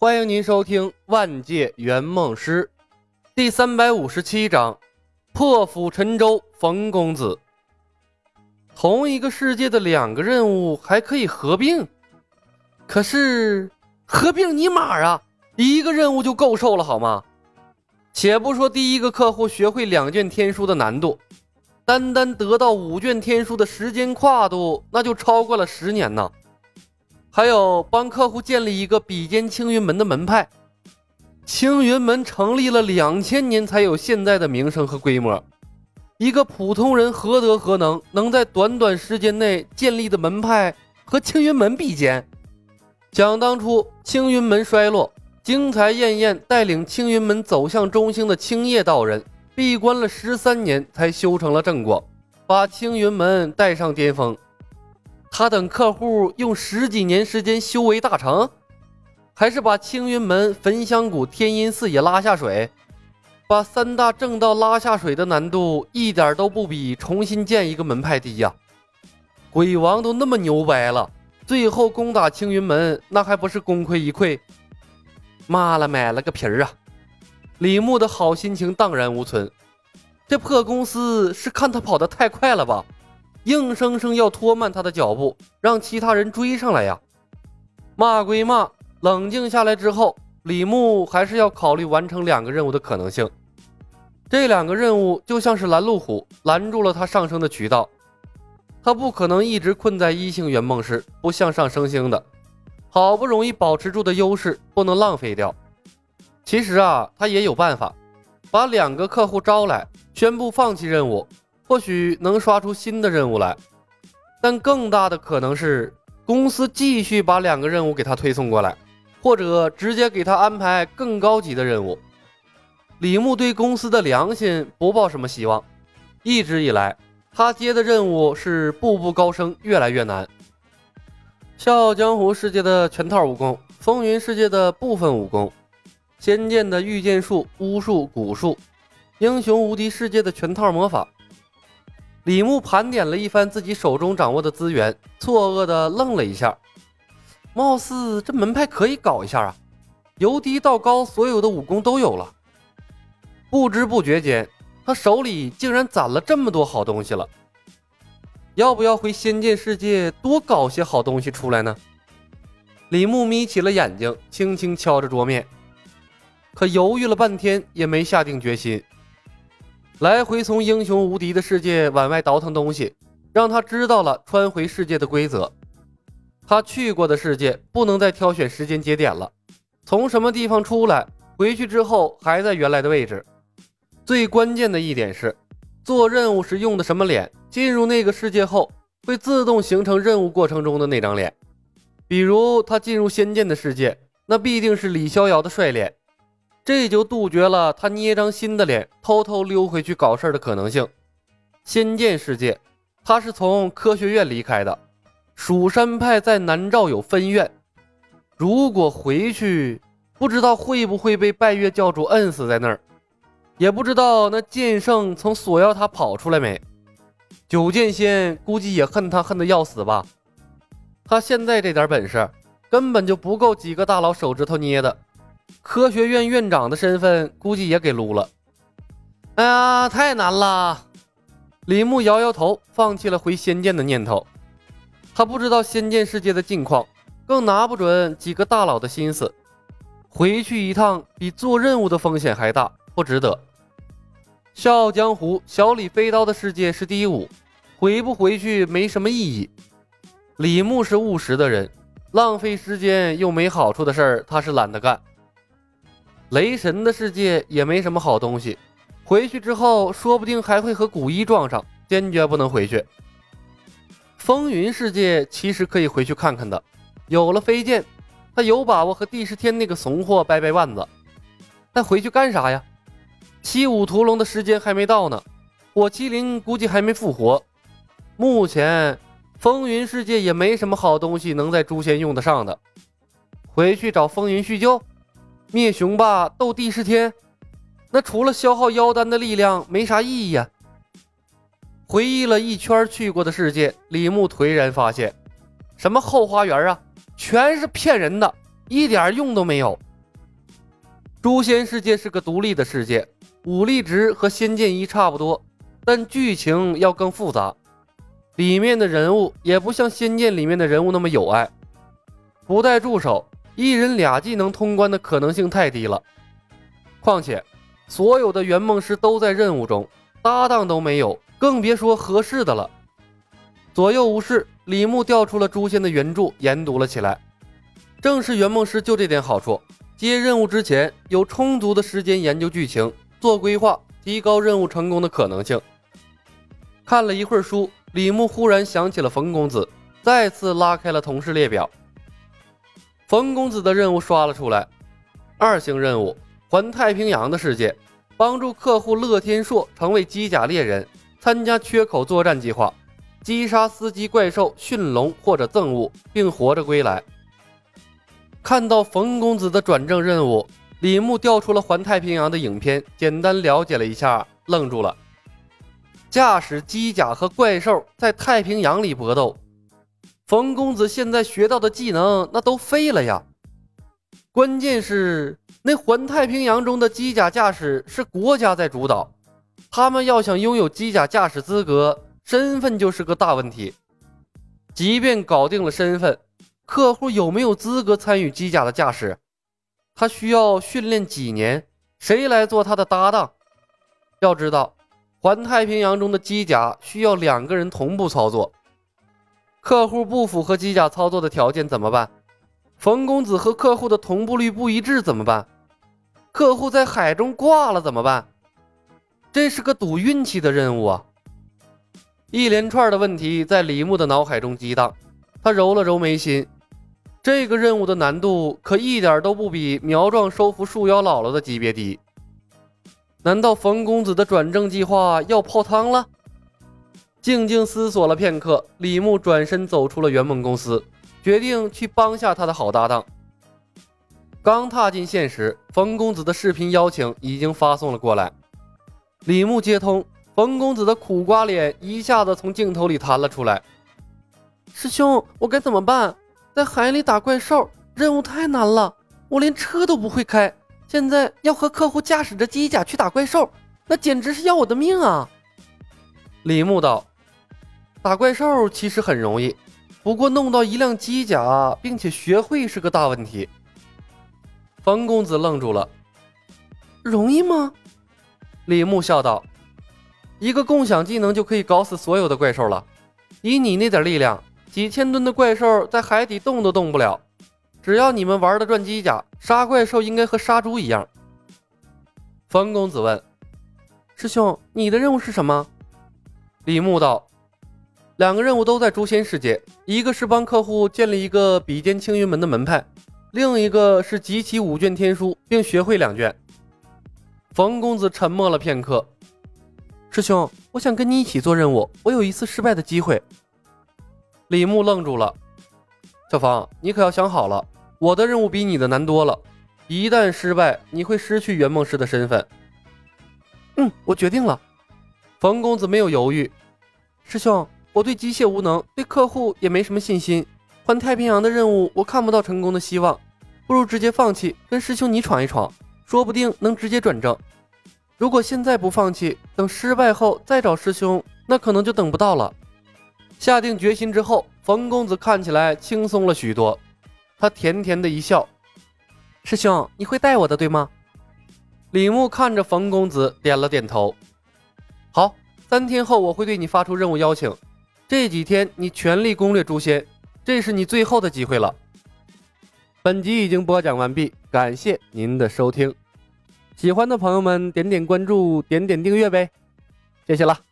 欢迎您收听《万界圆梦师》第三百五十七章：破釜沉舟，冯公子。同一个世界的两个任务还可以合并，可是合并尼玛啊！一个任务就够受了好吗？且不说第一个客户学会两卷天书的难度，单单得到五卷天书的时间跨度，那就超过了十年呢。还有帮客户建立一个比肩青云门的门派，青云门成立了两千年才有现在的名声和规模，一个普通人何德何能，能在短短时间内建立的门派和青云门比肩？想当初青云门衰落，精彩艳艳带领青云门走向中兴的青叶道人，闭关了十三年才修成了正果，把青云门带上巅峰。他等客户用十几年时间修为大成，还是把青云门、焚香谷、天音寺也拉下水，把三大正道拉下水的难度一点都不比重新建一个门派低呀！鬼王都那么牛掰了，最后攻打青云门，那还不是功亏一篑？妈了，买了个皮儿啊！李牧的好心情荡然无存，这破公司是看他跑得太快了吧？硬生生要拖慢他的脚步，让其他人追上来呀！骂归骂，冷静下来之后，李牧还是要考虑完成两个任务的可能性。这两个任务就像是拦路虎，拦住了他上升的渠道。他不可能一直困在一星圆梦师，不向上升星的。好不容易保持住的优势，不能浪费掉。其实啊，他也有办法，把两个客户招来，宣布放弃任务。或许能刷出新的任务来，但更大的可能是公司继续把两个任务给他推送过来，或者直接给他安排更高级的任务。李牧对公司的良心不抱什么希望，一直以来他接的任务是步步高升，越来越难。笑傲江湖世界的全套武功，风云世界的部分武功，仙剑的御剑术、巫术、蛊术，英雄无敌世界的全套魔法。李牧盘点了一番自己手中掌握的资源，错愕的愣了一下。貌似这门派可以搞一下啊！由低到高，所有的武功都有了。不知不觉间，他手里竟然攒了这么多好东西了。要不要回仙剑世界多搞些好东西出来呢？李牧眯起了眼睛，轻轻敲着桌面，可犹豫了半天，也没下定决心。来回从英雄无敌的世界往外倒腾东西，让他知道了穿回世界的规则。他去过的世界不能再挑选时间节点了，从什么地方出来，回去之后还在原来的位置。最关键的一点是，做任务时用的什么脸，进入那个世界后会自动形成任务过程中的那张脸。比如他进入仙剑的世界，那必定是李逍遥的帅脸。这就杜绝了他捏张新的脸偷偷溜回去搞事儿的可能性。仙剑世界，他是从科学院离开的，蜀山派在南诏有分院。如果回去，不知道会不会被拜月教主摁死在那儿，也不知道那剑圣从锁妖塔跑出来没。九剑仙估计也恨他恨得要死吧。他现在这点本事，根本就不够几个大佬手指头捏的。科学院院长的身份估计也给撸了。哎呀，太难了！李牧摇摇头，放弃了回仙剑的念头。他不知道仙剑世界的近况，更拿不准几个大佬的心思。回去一趟比做任务的风险还大，不值得。笑傲江湖，小李飞刀的世界是第五，回不回去没什么意义。李牧是务实的人，浪费时间又没好处的事儿，他是懒得干。雷神的世界也没什么好东西，回去之后说不定还会和古一撞上，坚决不能回去。风云世界其实可以回去看看的，有了飞剑，他有把握和帝释天那个怂货掰掰腕子。但回去干啥呀？七五屠龙的时间还没到呢，火麒麟估计还没复活。目前风云世界也没什么好东西能在诛仙用得上的，回去找风云叙旧。灭雄霸斗帝释天，那除了消耗妖丹的力量，没啥意义呀。回忆了一圈去过的世界，李牧颓然发现，什么后花园啊，全是骗人的，一点用都没有，诛仙世界是个独立的世界，武力值和仙剑一差不多，但剧情要更复杂。里面的人物也不像仙剑里面的人物那么有爱，不带助手，一人俩技能通关的可能性太低了。况且，所有的圆梦师都在任务中，搭档都没有，更别说合适的了。左右无事，李牧调出了诛仙的原著，研读了起来。正是圆梦师就这点好处。接任务之前有充足的时间研究剧情、做规划，提高任务成功的可能性。看了一会儿书，李牧忽然想起了冯公子，再次拉开了同事列表。冯公子的任务刷了出来：二星任务，环太平洋的世界，帮助客户乐天硕成为机甲猎人，参加缺口作战计划，击杀司机怪兽、驯龙或者憎恶，并活着归来。看到冯公子的转正任务，李牧调出了环太平洋的影片，简单了解了一下，愣住了。驾驶机甲和怪兽在太平洋里搏斗，冯公子现在学到的技能那都废了呀！关键是那环太平洋中的机甲驾驶是国家在主导，他们要想拥有机甲驾驶资格，身份就是个大问题。即便搞定了身份。客户有没有资格参与机甲的驾驶？他需要训练几年？谁来做他的搭档？要知道，环太平洋中的机甲需要两个人同步操作。客户不符合机甲操作的条件怎么办？冯公子和客户的同步率不一致怎么办？客户在海中挂了怎么办？这是个赌运气的任务啊！一连串的问题在李牧的脑海中激荡，他揉了揉眉心。这个任务的难度可一点都不比苗壮收服树妖姥姥的级别低。难道冯公子的转正计划要泡汤了？静静思索了片刻，李牧转身走出了圆梦公司，决定去帮下他的好搭档。刚踏进现实，冯公子的视频邀请已经发送了过来。李牧接通，冯公子的苦瓜脸一下子从镜头里弹了出来：“师兄，我该怎么办？”在海里打怪兽任务太难了，我连车都不会开，现在要和客户驾驶着机甲去打怪兽，那简直是要我的命啊！李牧道：“打怪兽其实很容易，不过弄到一辆机甲并且学会是个大问题。”冯公子愣住了：“容易吗？”李牧笑道：“一个共享技能就可以搞死所有的怪兽了，以你那点力量。”几千吨的怪兽在海底动都动不了，只要你们玩的转机甲，杀怪兽应该和杀猪一样。冯公子问：“师兄，你的任务是什么？”李牧道：“两个任务都在诛仙世界，一个是帮客户建立一个比肩青云门的门派，另一个是集齐五卷天书并学会两卷。”冯公子沉默了片刻：“师兄，我想跟你一起做任务，我有一次失败的机会。”李牧愣住了，小冯，你可要想好了，我的任务比你的难多了，一旦失败，你会失去圆梦师的身份。嗯，我决定了。冯公子没有犹豫，师兄，我对机械无能，对客户也没什么信心，环太平洋的任务我看不到成功的希望，不如直接放弃，跟师兄你闯一闯，说不定能直接转正。如果现在不放弃，等失败后再找师兄，那可能就等不到了。下定决心之后，冯公子看起来轻松了许多。他甜甜的一笑：“师兄，你会带我的，对吗？”李牧看着冯公子，点了点头：“好，三天后我会对你发出任务邀请。这几天你全力攻略诛仙，这是你最后的机会了。”本集已经播讲完毕，感谢您的收听。喜欢的朋友们，点点关注，点点订阅呗，谢谢了。